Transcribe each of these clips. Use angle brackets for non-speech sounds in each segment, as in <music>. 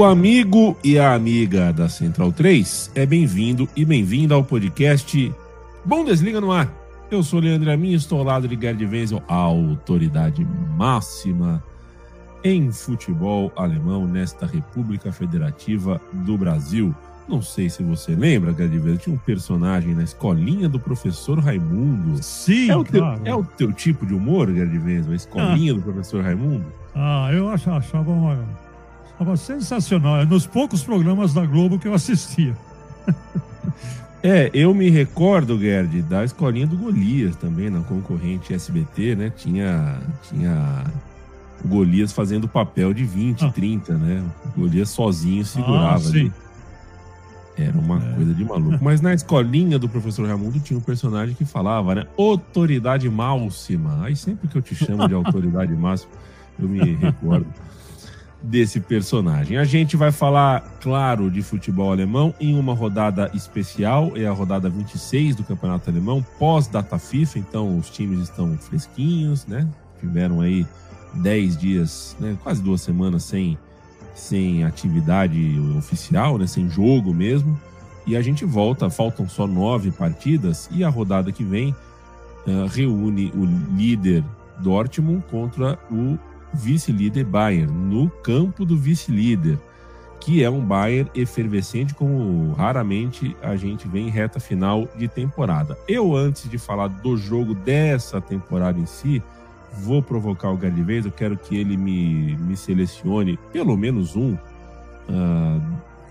O amigo e a amiga da Central 3 é bem-vindo e bem-vinda ao podcast Bundesliga no ar. Eu sou Leandro Amin, estou ao lado de Gerd Wenzel, a autoridade máxima em futebol alemão nesta República Federativa do Brasil. Não sei se você lembra, Gerd Wenzel, tinha um personagem na escolinha do professor Raimundo. Sim, é o teu, claro. é o teu tipo de humor, Gerd Wenzel, a escolinha do professor Raimundo? Ah, eu achava, achava, uma, achava sensacional. É nos poucos programas da Globo que eu assistia. <laughs> É, eu me recordo, Gerd, da escolinha do Golias também, na concorrente SBT, né? Tinha, tinha o Golias fazendo papel de 20, Ah. 30, né? O Golias sozinho segurava Ah, sim. ali. Era uma É. coisa de maluco. <laughs> Mas na escolinha do professor Raimundo tinha um personagem que falava, né? Autoridade máxima. Aí sempre que eu te chamo de autoridade <laughs> máxima, eu me recordo desse personagem. A gente vai falar, claro, de futebol alemão em uma rodada especial, é a rodada 26 do Campeonato Alemão, pós-data FIFA, então os times estão fresquinhos, né? Tiveram aí 10 dias, né? quase duas semanas sem, sem atividade oficial, né? sem jogo mesmo. E a gente volta, faltam só nove partidas, e a rodada que vem eh, reúne o líder Dortmund contra o vice-líder Bayern, no campo do vice-líder, que é um Bayern efervescente, como raramente a gente vê em reta final de temporada. Eu, antes de falar do jogo dessa temporada em si, vou provocar o Gerd Vez, eu quero que ele me, me selecione pelo menos um ah,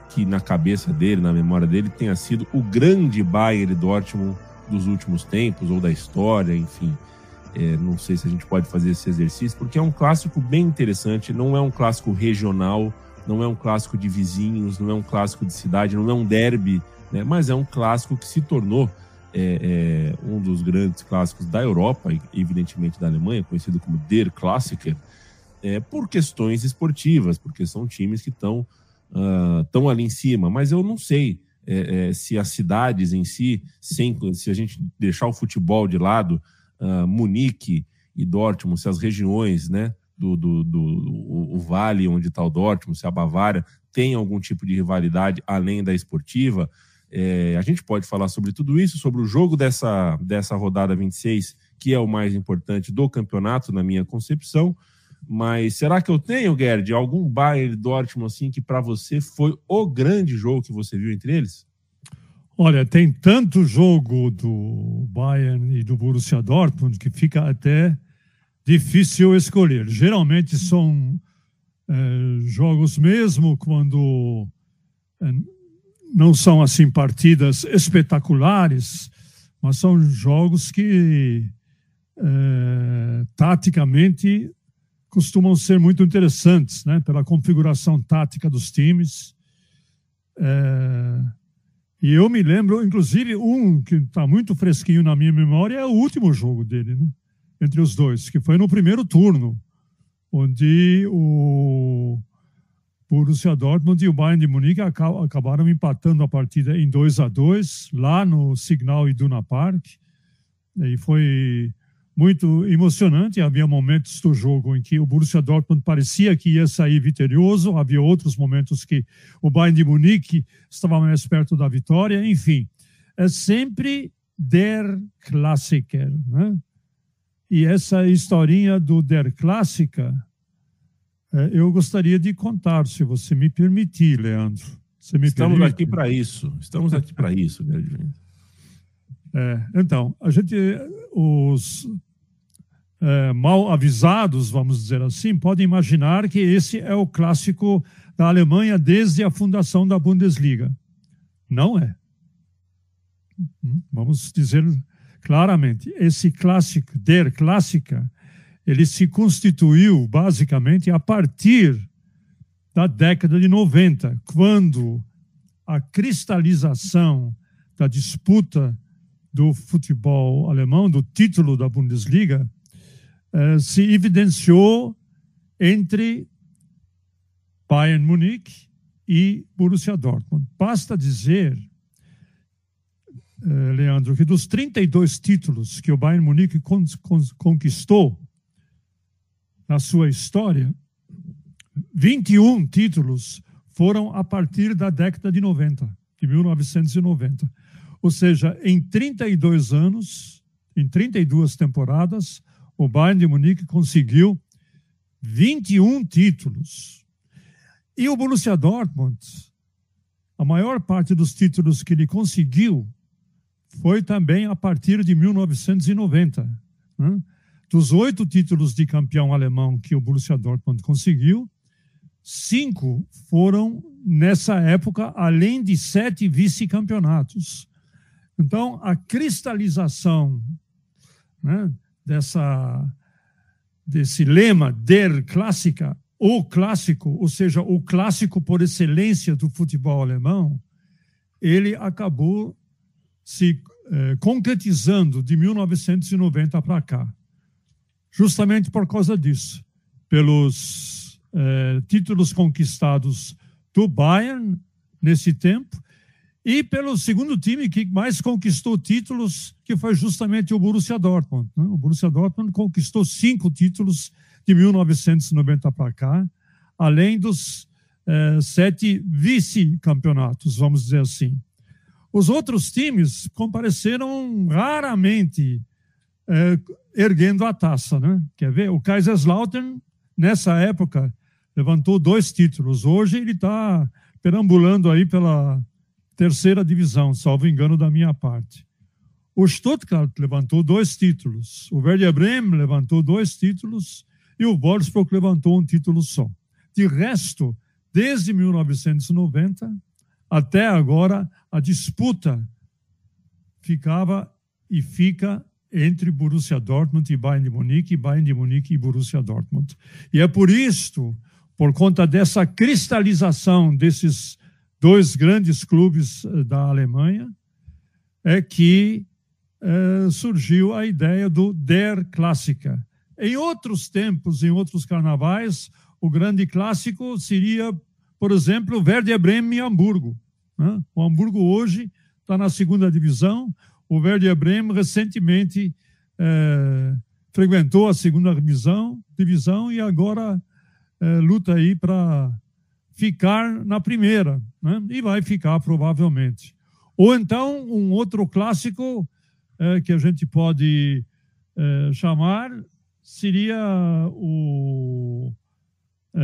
que na cabeça dele, na memória dele, tenha sido o grande Bayern Dortmund dos últimos tempos, ou da história, enfim. É, não sei se a gente pode fazer esse exercício, porque é um clássico bem interessante, não é um clássico regional, não é um clássico de vizinhos, não é um clássico de cidade, não é um derby, né? mas é um clássico que se tornou é, é, um dos grandes clássicos da Europa, evidentemente da Alemanha, conhecido como Der Klassiker, é, por questões esportivas, porque são times que estão tão ali em cima, mas eu não sei é, é, se as cidades em si, sem, se a gente deixar o futebol de lado, ah, Munique e Dortmund, se as regiões, né, do, do, do o, o vale onde está o Dortmund, se a Bavária tem algum tipo de rivalidade além da esportiva, é, a gente pode falar sobre tudo isso, sobre o jogo dessa, dessa rodada 26, que é o mais importante do campeonato, na minha concepção. Mas será que eu tenho, Gerd, algum Bayern Dortmund assim que para você foi o grande jogo que você viu entre eles? Olha, tem tanto jogo do Bayern e do Borussia Dortmund que fica até difícil escolher. Geralmente são eh, jogos mesmo quando eh, não são assim partidas espetaculares, mas são jogos que eh, taticamente costumam ser muito interessantes, né? Pela configuração tática dos times. Eh, e eu me lembro, inclusive, um que está muito fresquinho na minha memória é o último jogo dele, né? Entre os dois, que foi no primeiro turno, onde o Borussia Dortmund e o Bayern de Munique aca- acabaram empatando a partida em 2 a 2 lá no Signal Iduna Park. E foi muito emocionante. Havia momentos do jogo em que o Borussia Dortmund parecia que ia sair vitorioso, havia outros momentos que o Bayern de Munique estava mais perto da vitória. Enfim, é sempre der Klassiker, né? E essa historinha do der Klassiker, eh, eu gostaria de contar, se você me permitir, Leandro. Você me Estamos permite? aqui para isso. Estamos aqui para isso, Wenzel. É, então, a gente, os, é, mal avisados, vamos dizer assim, podem imaginar que esse é o clássico da Alemanha desde a fundação da Bundesliga. Não é. Hum, vamos dizer claramente, esse clássico, der clássica, ele se constituiu basicamente a partir da década de 90, quando a cristalização da disputa do futebol alemão, do título da Bundesliga, eh, se evidenciou entre Bayern Munique e Borussia Dortmund. Basta dizer, eh, Leandro, que dos 32 títulos que o Bayern Munique conquistou na sua história, 21 títulos foram a partir da década de 90, de 1990. Ou seja, em 32 anos, em 32 temporadas, o Bayern de Munique conseguiu 21 títulos. E o Borussia Dortmund, a maior parte dos títulos que ele conseguiu foi também a partir de 1990. Né? Dos oito títulos de campeão alemão que o Borussia Dortmund conseguiu, cinco foram nessa época, além de sete vice-campeonatos. Então, a cristalização né, dessa, desse lema, der clássica, o clássico, ou seja, o clássico por excelência do futebol alemão, ele acabou se eh, concretizando de 1990 para cá. Justamente por causa disso, pelos eh, títulos conquistados do Bayern nesse tempo e pelo segundo time que mais conquistou títulos, que foi justamente o Borussia Dortmund. Né? O Borussia Dortmund conquistou cinco títulos de 1990 para cá, além dos eh, sete vice-campeonatos, vamos dizer assim. Os outros times compareceram raramente eh, erguendo a taça. Né? Quer ver? O Kaiserslautern, nessa época, levantou dois títulos. Hoje ele está perambulando aí pela terceira divisão, salvo engano da minha parte. O Stuttgart levantou dois títulos, o Werder Bremen levantou dois títulos e o Wolfsburg levantou um título só. De resto, desde 1990 até agora, a disputa ficava e fica entre Borussia Dortmund e Bayern de Munique, e Bayern de Munique e Borussia Dortmund. E é por isto, por conta dessa cristalização desses dois grandes clubes eh, da Alemanha, é que é, surgiu a ideia do Der Clássica. Em outros tempos, em outros carnavais, o grande clássico seria, por exemplo, Werder Bremen e Hamburgo. Né? O Hamburgo hoje está na segunda divisão. O Werder Bremen recentemente é, frequentou a segunda divisão, divisão e agora é, luta aí para ficar na primeira, né? e vai ficar provavelmente. Ou então, um outro clássico é, que a gente pode é, chamar seria o é,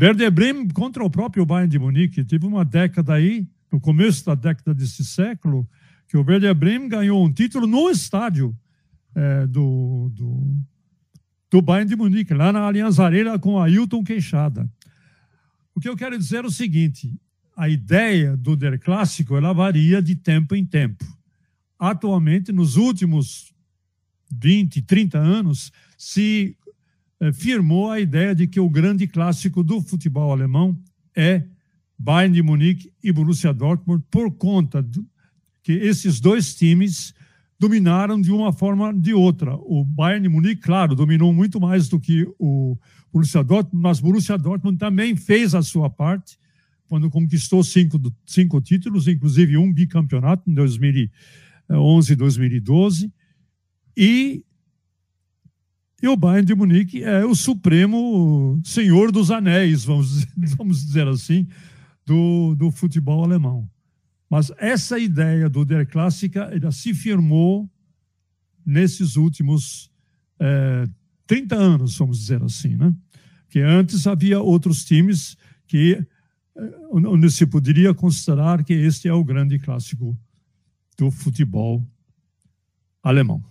Werder Bremen contra o próprio Bayern de Munique. Teve uma década aí, no começo da década desse século, que o Werder Bremen ganhou um título no estádio é, do, do, do Bayern de Munique, lá na Allianz Arena com Ailton Queixada. O que eu quero dizer é o seguinte: a ideia do Der Clássico ela varia de tempo em tempo. Atualmente, nos últimos 20, 30 anos, se eh, firmou a ideia de que o grande clássico do futebol alemão é Bayern de Munique e Borussia Dortmund, por conta do, que esses dois times dominaram de uma forma ou de outra. O Bayern de Munique, claro, dominou muito mais do que o Borussia Dortmund, mas Borussia Dortmund também fez a sua parte quando conquistou cinco, cinco títulos, inclusive um bicampeonato em 2011 e 2012. E, e o Bayern de Munique é o supremo senhor dos anéis, vamos, <laughs> vamos dizer assim, do, do futebol alemão. Mas essa ideia do Der Clássica ela se firmou nesses últimos é, 30 anos, vamos dizer assim, né? Que antes havia outros times que eh, onde se poderia considerar que este é o grande clássico do futebol alemão.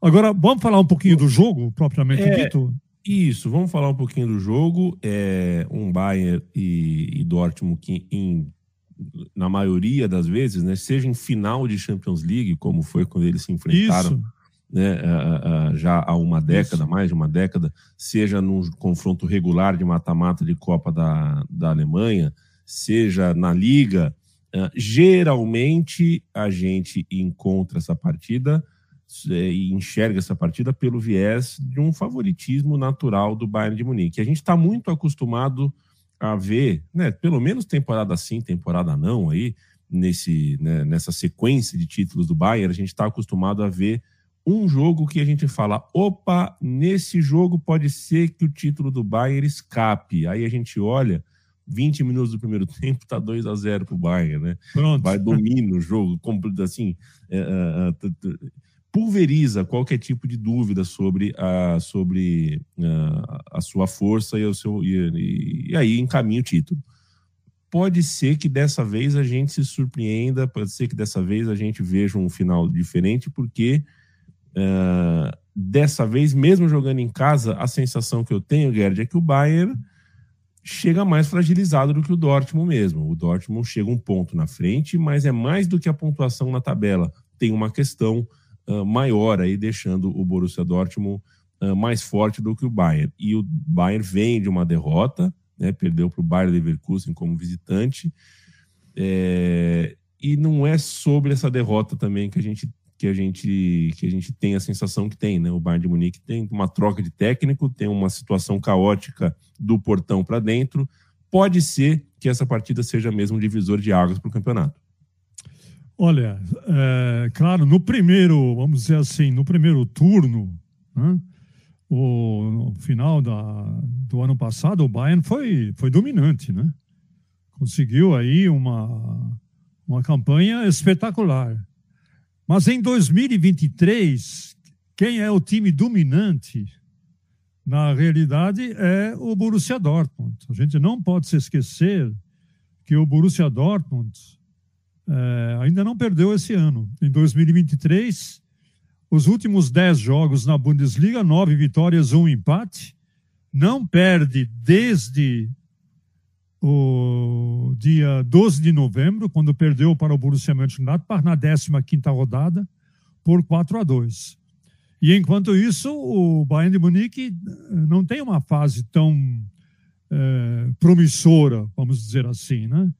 Agora, vamos falar um pouquinho do jogo, propriamente é, dito? Isso, vamos falar um pouquinho do jogo. É um Bayern e, e Dortmund que, em, na maioria das vezes, né, seja em final de Champions League, como foi quando eles se enfrentaram né, já há uma década, Isso. mais de uma década, seja num confronto regular de mata-mata de Copa da, da Alemanha, seja na Liga, uh, geralmente a gente encontra essa partida é, e enxerga essa partida pelo viés de um favoritismo natural do Bayern de Munique. A gente está muito acostumado a ver, né, pelo menos temporada sim, temporada não, aí nesse, né, nessa sequência de títulos do Bayern, a gente está acostumado a ver um jogo que a gente fala, opa, nesse jogo pode ser que o título do Bayern escape. Aí a gente olha, 20 minutos do primeiro <laughs> tempo, tá 2 a 0 pro Bayern, né? Pronto. Vai domina o jogo, assim, é, é, é, pulveriza qualquer tipo de dúvida sobre a, sobre a, a sua força e, o seu, e, e aí encaminha o título. Pode ser que dessa vez a gente se surpreenda, pode ser que dessa vez a gente veja um final diferente, porque uh, dessa vez, mesmo jogando em casa, a sensação que eu tenho, Gerd, é que o Bayern chega mais fragilizado do que o Dortmund mesmo. O Dortmund chega um ponto na frente, mas é mais do que a pontuação na tabela. Tem uma questão uh, maior aí, deixando o Borussia Dortmund uh, mais forte do que o Bayern. E o Bayern vem de uma derrota, né, perdeu para o Bayern Leverkusen como visitante. É, e não é sobre essa derrota também que a gente que a gente que a gente tem a sensação que tem, né? O Bayern de Munique tem uma troca de técnico, tem uma situação caótica do portão para dentro. Pode ser que essa partida seja mesmo um divisor de águas para o campeonato. Olha, é, claro, no primeiro, vamos dizer assim, no primeiro turno, né, o, no final da, do ano passado, o Bayern foi, foi dominante, né? Conseguiu aí uma, uma campanha espetacular. Mas em 2023, quem é o time dominante, na realidade, é o Borussia Dortmund. A gente não pode se esquecer que o Borussia Dortmund é, ainda não perdeu esse ano. Em 2023, os últimos dez jogos na Bundesliga, nove vitórias, um empate. Não perde desde o dia 12 de novembro, quando perdeu para o Borussia Mönchengladbach na 15ª rodada por 4 a 2. E enquanto isso, o Bayern de Munique eh, não tem uma fase tão é, promissora, vamos dizer assim, né?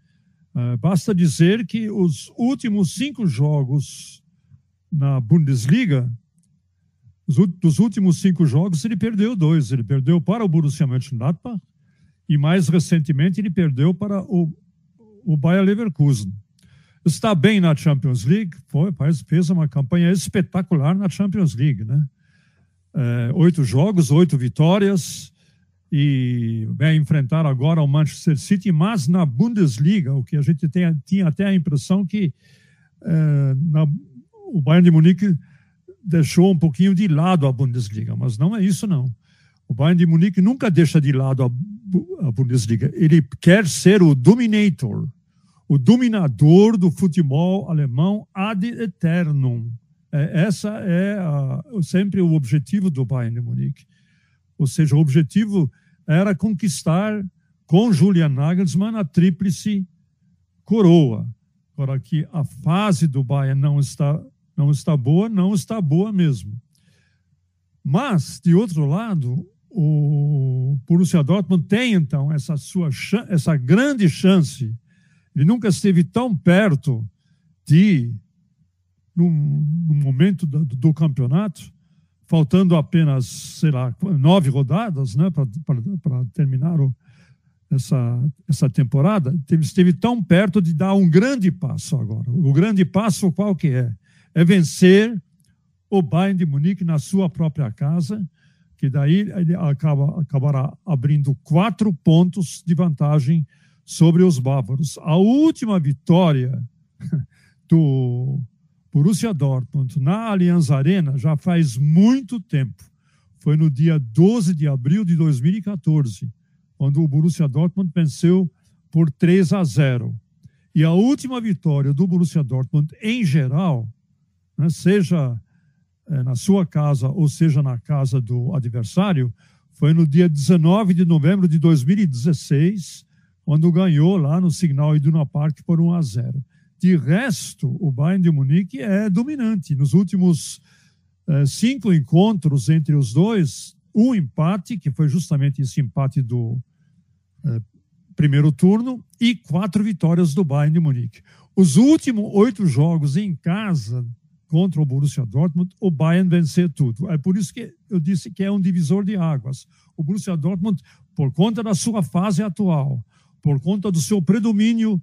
É, basta dizer que os últimos cinco jogos na Bundesliga, dos últimos cinco jogos, ele perdeu dois. Ele perdeu para o Borussia Mönchengladbach e, mais recentemente, ele perdeu para o, o Bayer Leverkusen. Está bem na Champions League, foi, fez uma campanha espetacular na Champions League. Né? É, oito jogos, oito vitórias, e vai enfrentar agora o Manchester City, mas na Bundesliga, o que a gente tem, tinha até a impressão que é, na, o Bayern de Munique deixou um pouquinho de lado a Bundesliga, mas não é isso não. O Bayern de Munique nunca deixa de lado a, a Bundesliga. Ele quer ser o dominator, o dominador do futebol alemão ad eternum. É, essa é a, sempre o objetivo do Bayern de Munique. Ou seja, o objetivo era conquistar com Julian Nagelsmann a tríplice coroa. Agora que a fase do Bayern não está não está boa, não está boa mesmo. Mas de outro lado, o Borussia Dortmund tem então essa sua essa grande chance. Ele nunca esteve tão perto de num, num momento do, do campeonato faltando apenas, sei lá, nove rodadas né, para terminar o, essa, essa temporada, esteve tão perto de dar um grande passo agora. O grande passo qual que é? É vencer o Bayern de Munique na sua própria casa, que daí ele acaba, acabará abrindo quatro pontos de vantagem sobre os bávaros. A última vitória <laughs> do Borussia Dortmund na Allianz Arena já faz muito tempo. Foi no dia 12 de abril de 2014, quando o Borussia Dortmund venceu por 3 a 0. E a última vitória do Borussia Dortmund em geral, né, seja é, na sua casa, ou seja, na casa do adversário, foi no dia 19 de novembro de 2016, quando ganhou lá no Signal Iduna Park por 1 a 0. De resto, o Bayern de Munique é dominante. Nos últimos eh, cinco encontros entre os dois, um empate, que foi justamente esse empate do eh, primeiro turno, e quatro vitórias do Bayern de Munique. Os últimos oito jogos em casa contra o Borussia Dortmund, o Bayern venceu tudo. É por isso que eu disse que é um divisor de águas. O Borussia Dortmund, por conta da sua fase atual, por conta do seu predomínio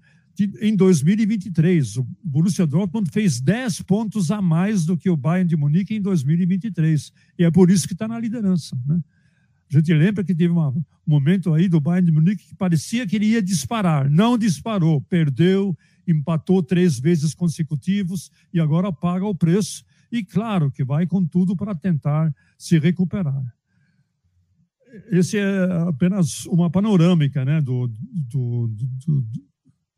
em 2023, o Borussia Dortmund fez 10 pontos a mais do que o Bayern de Munique em 2023. E é por isso que está na liderança. Né? A gente lembra que teve um momento aí do Bayern de Munique que parecia que ele ia disparar. Não disparou, perdeu empatou três vezes consecutivos e agora paga o preço. E claro que vai com tudo para tentar se recuperar. Esse é apenas uma panorâmica né, do, do, do,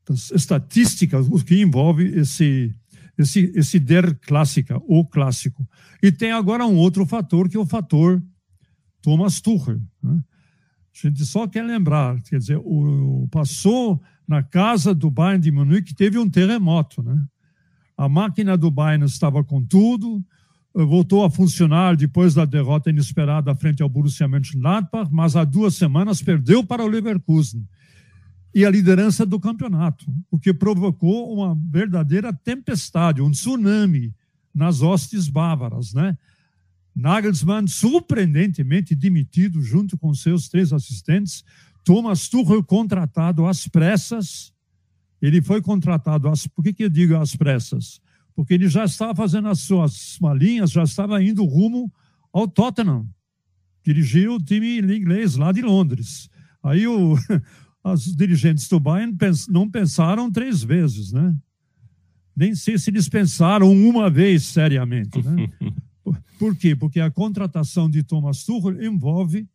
das estatísticas que envolve esse, esse, esse der clássica, o clássico. E tem agora um outro fator, que é o fator Thomas Tuchel. Né? A gente só quer lembrar, quer dizer, o, passou na casa do Bayern de Munique, teve um terremoto, né? A máquina do Bayern estava com tudo, eh, voltou a funcionar depois da derrota inesperada frente ao Borussia Mönchengladbach, mas há duas semanas perdeu para o Leverkusen e a liderança do campeonato, o que provocou uma verdadeira tempestade, um tsunami nas hostes bávaras, né? Nagelsmann, surpreendentemente demitido junto com seus três assistentes. Thomas Tuchel contratado às pressas. Ele foi contratado às... Por que, que eu digo às pressas? Porque ele já estava fazendo as suas malinhas, já estava indo rumo ao Tottenham. Dirigiu o time inglês lá de Londres. Aí o, <laughs> os dirigentes do Bayern não pensaram três vezes, né? Nem sei se eles pensaram uma vez seriamente, né? <laughs> Por quê? Porque a contratação de Thomas Tuchel envolve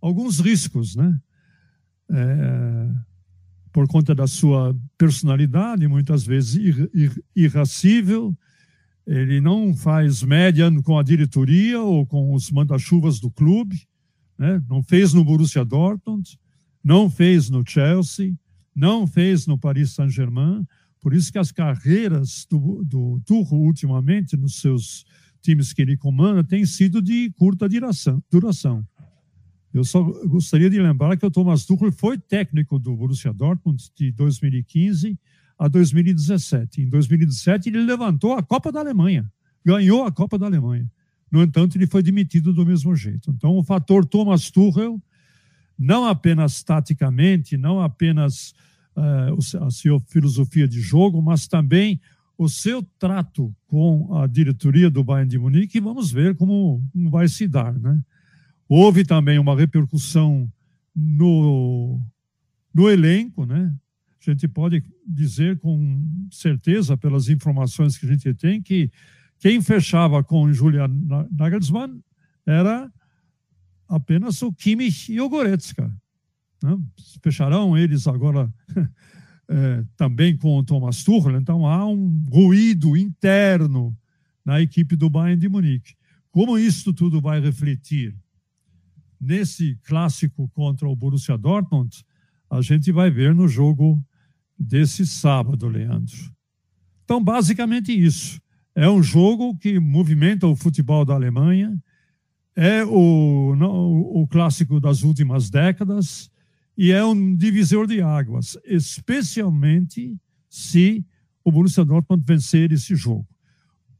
alguns riscos, né? É, por conta da sua personalidade, muitas vezes ir, ir, irracível, ele não faz média com a diretoria ou com os manda-chuvas do clube, né? não fez no Borussia Dortmund, não fez no Chelsea, não fez no Paris Saint-Germain, por isso que as carreiras do, do Tuchel ultimamente, nos seus times que ele comanda têm sido de curta duração. Eu só gostaria de lembrar que o Thomas Tuchel foi técnico do Borussia Dortmund de 2015 a 2017. Em 2017 ele levantou a Copa da Alemanha, ganhou a Copa da Alemanha. No entanto, ele foi demitido do mesmo jeito. Então, o fator Thomas Tuchel, não apenas taticamente, não apenas uh, a sua filosofia de jogo, mas também o seu trato com a diretoria do Bayern de Munique e vamos ver como vai se dar. Né? Houve também uma repercussão no, no elenco, né? A gente pode dizer com certeza, pelas informações que a gente tem, que quem fechava com Julian Nagelsmann era apenas o Kimmich e o Goretzka. Né? Fecharão eles agora <laughs> é, também com o Thomas Tuchel, então há um ruído interno na equipe do Bayern de Munique. Como isso tudo vai refletir nesse clássico contra o Borussia Dortmund, a gente vai ver no jogo desse sábado, Leandro. Então, basicamente isso. É um jogo que movimenta o futebol da Alemanha, é o, o, clássico das últimas décadas, e é um divisor de águas, especialmente se o Borussia Dortmund vencer esse jogo.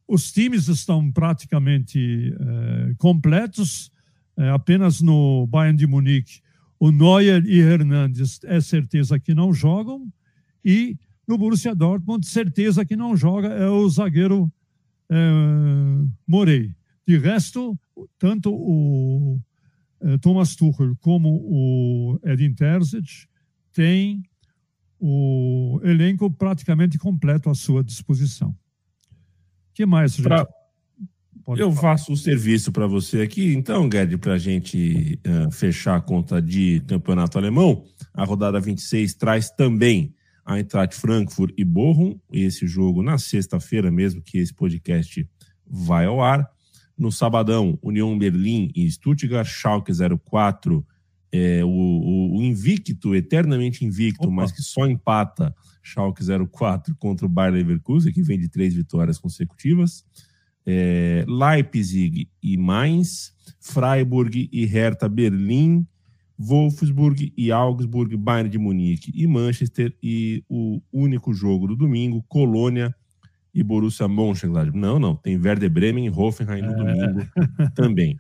Os times estão praticamente eh, completos, eh, apenas no Bayern de Munique o Neuer e Hernandes é certeza que não jogam e no Borussia Dortmund certeza que não joga é o zagueiro eh, Morey. De resto, tanto o eh, Thomas Tuchel como o Edin Terzic têm o elenco praticamente completo à sua disposição. O que mais, pra... Eu falar? faço o serviço para você aqui, então, Guedes, para a gente uh, fechar a conta de campeonato alemão. A rodada 26 traz também a Eintracht Frankfurt e Bochum, esse jogo na sexta-feira mesmo que esse podcast vai ao ar. No sabadão, União Berlim e Stuttgart, Schalke 04, é, o, o, o, invicto, eternamente invicto, Opa. mas que só empata Schalke 04 contra o Bayer Leverkusen, que vem de três vitórias consecutivas. É, Leipzig e Mainz, Freiburg e Hertha Berlim, Wolfsburg e Augsburg, Bayern de Munique e Manchester, e o único jogo do domingo, Colônia e Borussia Mönchengladbach. Não, não, tem Werder Bremen e Hoffenheim no é. domingo também.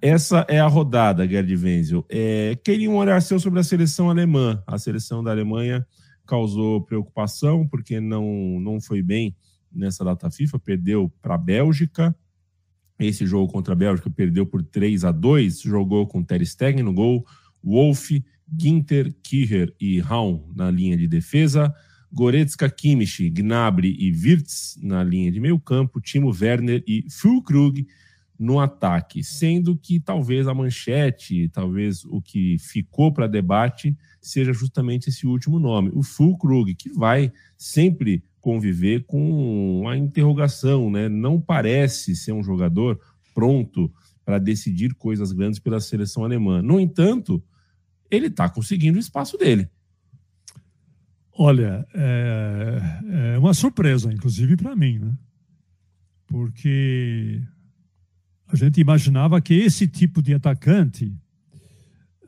Essa é a rodada, Gerd Wenzel. É, queria um olhar seu sobre a seleção alemã. A seleção da Alemanha causou preocupação porque não, não foi bem nessa data FIFA, perdeu para a Bélgica. Esse jogo contra a Bélgica perdeu por 3 a 2 jogou com Ter Stegen no gol, Wolf, Ginter, Kicher e Raum na linha de defesa, Goretzka, Kimmich, Gnabry e Wirtz na linha de meio campo, Timo Werner e Füllkrug no ataque, sendo que talvez a manchete, talvez o que ficou para debate seja justamente esse último nome, o Fulkrug, que vai sempre conviver com a interrogação, né? Não parece ser um jogador pronto para decidir coisas grandes pela seleção alemã. No entanto, ele está conseguindo o espaço dele. Olha, é, é uma surpresa, inclusive para mim, né? Porque a gente imaginava que esse tipo de atacante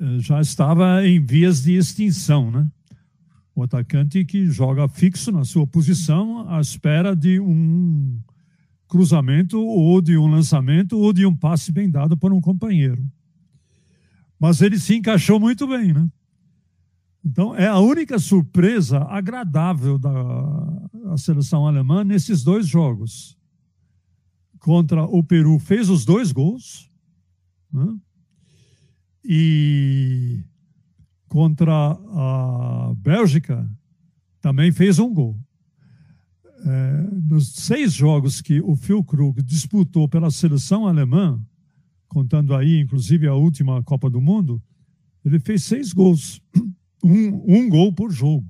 eh, já estava em vias de extinção, né? O atacante que joga fixo na sua posição à espera de um cruzamento ou de um lançamento ou de um passe bem dado por um companheiro. Mas ele se encaixou muito bem, né? Então, é a única surpresa agradável da seleção alemã nesses dois jogos contra o Peru fez os dois gols. Né? E contra a Bélgica também fez um gol. É, nos seis jogos que o Phil Krug disputou pela seleção alemã, contando aí inclusive a última Copa do Mundo, ele fez seis gols, um, um gol por jogo.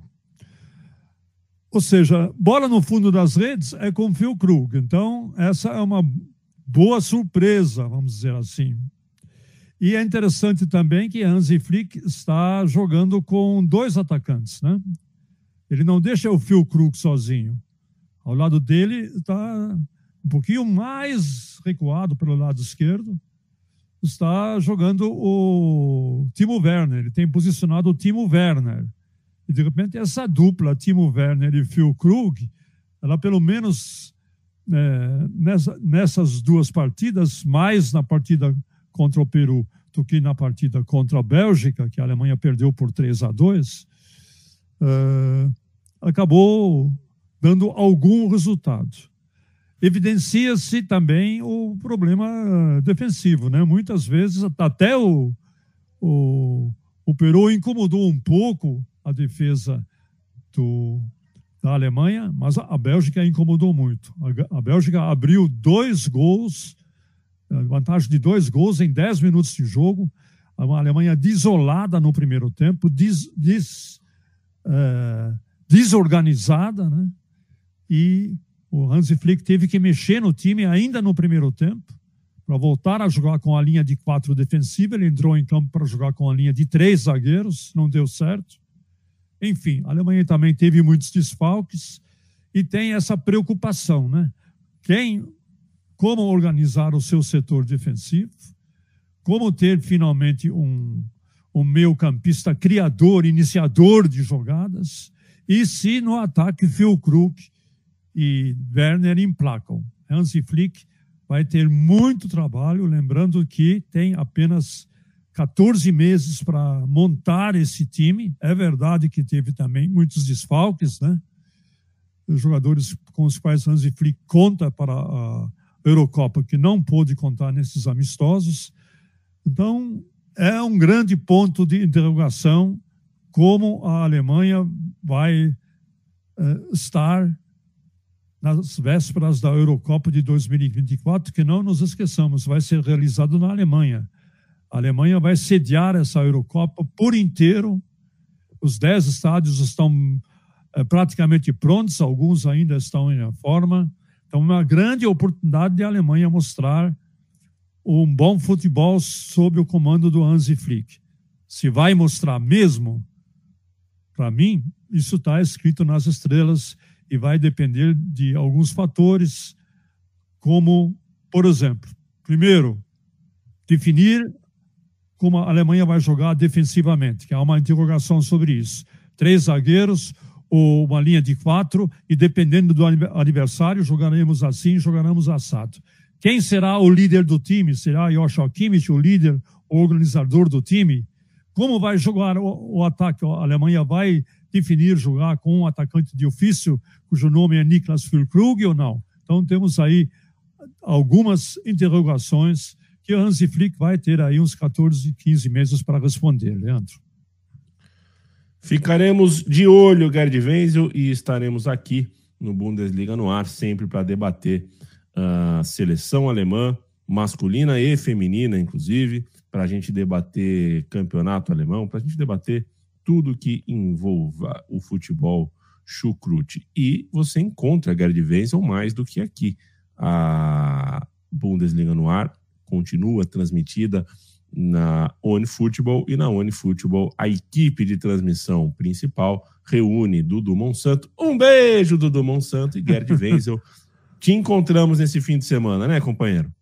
Ou seja, bola no fundo das redes é com Phil Krug. Então, essa é uma boa surpresa, vamos dizer assim. E é interessante também que Hansi Flick está jogando com dois atacantes, né? Ele não deixa o Phil Krug sozinho. Ao lado dele está um pouquinho mais recuado pelo lado esquerdo, está jogando o Timo Werner. Ele tem posicionado o Timo Werner. E de repente essa dupla, Timo Werner e Phil Krug, ela pelo menos é, nessa, nessas duas partidas, mais na partida contra o Peru do que na partida contra a Bélgica, que a Alemanha perdeu por 3 a 2, é, acabou dando algum resultado. Evidencia-se também o problema defensivo, né? Muitas vezes até o, o, o Peru incomodou um pouco a defesa do, da Alemanha, mas a Bélgica incomodou muito. A, a Bélgica abriu dois gols, vantagem de dois gols em dez minutos de jogo. A Alemanha desolada no primeiro tempo, des, des, é, desorganizada, né? E o Hansi Flick teve que mexer no time ainda no primeiro tempo para voltar a jogar com a linha de quatro defensiva. Ele entrou em campo para jogar com a linha de três zagueiros, não deu certo. Enfim, a Alemanha também teve muitos desfalques e tem essa preocupação, né? Quem, como organizar o seu setor defensivo, como ter finalmente um, um meio campista criador, iniciador de jogadas, e se no ataque Phil Krug e Werner emplacam. Hansi Flick vai ter muito trabalho, lembrando que tem apenas 14 meses para montar esse time. É verdade que teve também muitos desfalques, né? Os jogadores com os quais Hansi Flick conta para a Eurocopa, que não pôde contar nesses amistosos. Então, é um grande ponto de interrogação como a Alemanha vai uh, estar nas vésperas da Eurocopa de 2024, que não nos esqueçamos, vai ser realizado na Alemanha. A Alemanha vai sediar essa Eurocopa por inteiro. Os dez estádios estão é, praticamente prontos, alguns ainda estão em forma. Então, uma grande oportunidade de a Alemanha mostrar um bom futebol sob o comando do Hansi Flick. Se vai mostrar mesmo, para mim, isso está escrito nas estrelas e vai depender de alguns fatores, como, por exemplo, primeiro, definir como a Alemanha vai jogar defensivamente, que há uma interrogação sobre isso. Três zagueiros ou uma linha de quatro, e dependendo do adversário, jogaremos assim, jogaremos assado. Quem será o líder do time? Será Joshua Kimmich, o líder, o organizador do time? Como vai jogar o, o ataque? A Alemanha vai definir jogar com um atacante de ofício, cujo nome é Niklas Füllkrug ou não? Então temos aí algumas interrogações que Hansi Flick vai ter aí uns 14, 15 meses para responder, Leandro. Ficaremos de olho, Gerd Wenzel, e estaremos aqui no Bundesliga no ar, sempre para debater a seleção alemã, masculina e feminina, inclusive, para a gente debater campeonato alemão, para a gente debater tudo que envolva o futebol chucrute. E você encontra Gerd Wenzel mais do que aqui. A Bundesliga no ar continua transmitida na OneFootball e na OneFootball a equipe de transmissão principal reúne Dudu Monsanto. Um beijo, Dudu Monsanto e Gerd Wenzel. <laughs> Te encontramos nesse fim de semana, né, companheiro?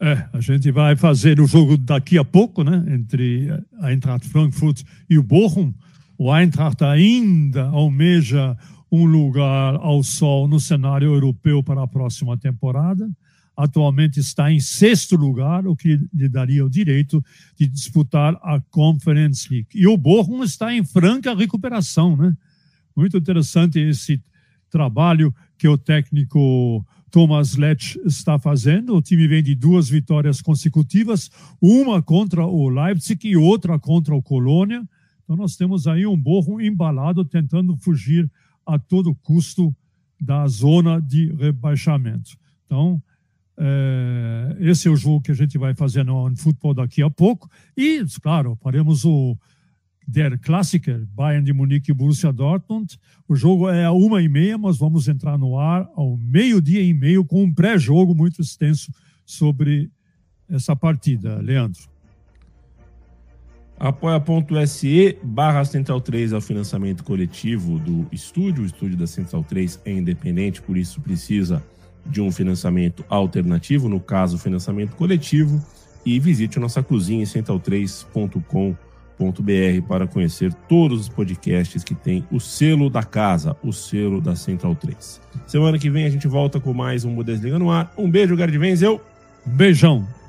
É, a gente vai fazer o jogo daqui a pouco, né, entre a Eintracht Frankfurt e o Bochum. O Eintracht ainda almeja um lugar ao sol no cenário europeu para a próxima temporada atualmente está em sexto lugar, o que lhe daria o direito de disputar a Conference League. E o Bochum está em franca recuperação, né? Muito interessante esse trabalho que o técnico Thomas Letch está fazendo. O time vem de duas vitórias consecutivas, uma contra o Leipzig e outra contra o Colônia. Então nós temos aí um Bochum embalado tentando fugir a todo custo da zona de rebaixamento. Então, é, esse é o jogo que a gente vai fazer no futebol daqui a pouco. E, claro, faremos o Der Klassiker, Bayern de Munique e Borussia Dortmund. O jogo é a uma e meia, mas vamos entrar no ar ao meio-dia e meio com um pré-jogo muito extenso sobre essa partida. Leandro. Apoia.se barra Central 3 é o financiamento coletivo do estúdio. O estúdio da Central 3 é independente, por isso precisa de um financiamento alternativo, no caso, financiamento coletivo, e visite a nossa cozinha em central3.com.br para conhecer todos os podcasts que tem o selo da casa, o selo da Central 3. Semana que vem a gente volta com mais um Bundesliga no ar. Um beijo, Gerd Wenzel. Um beijão.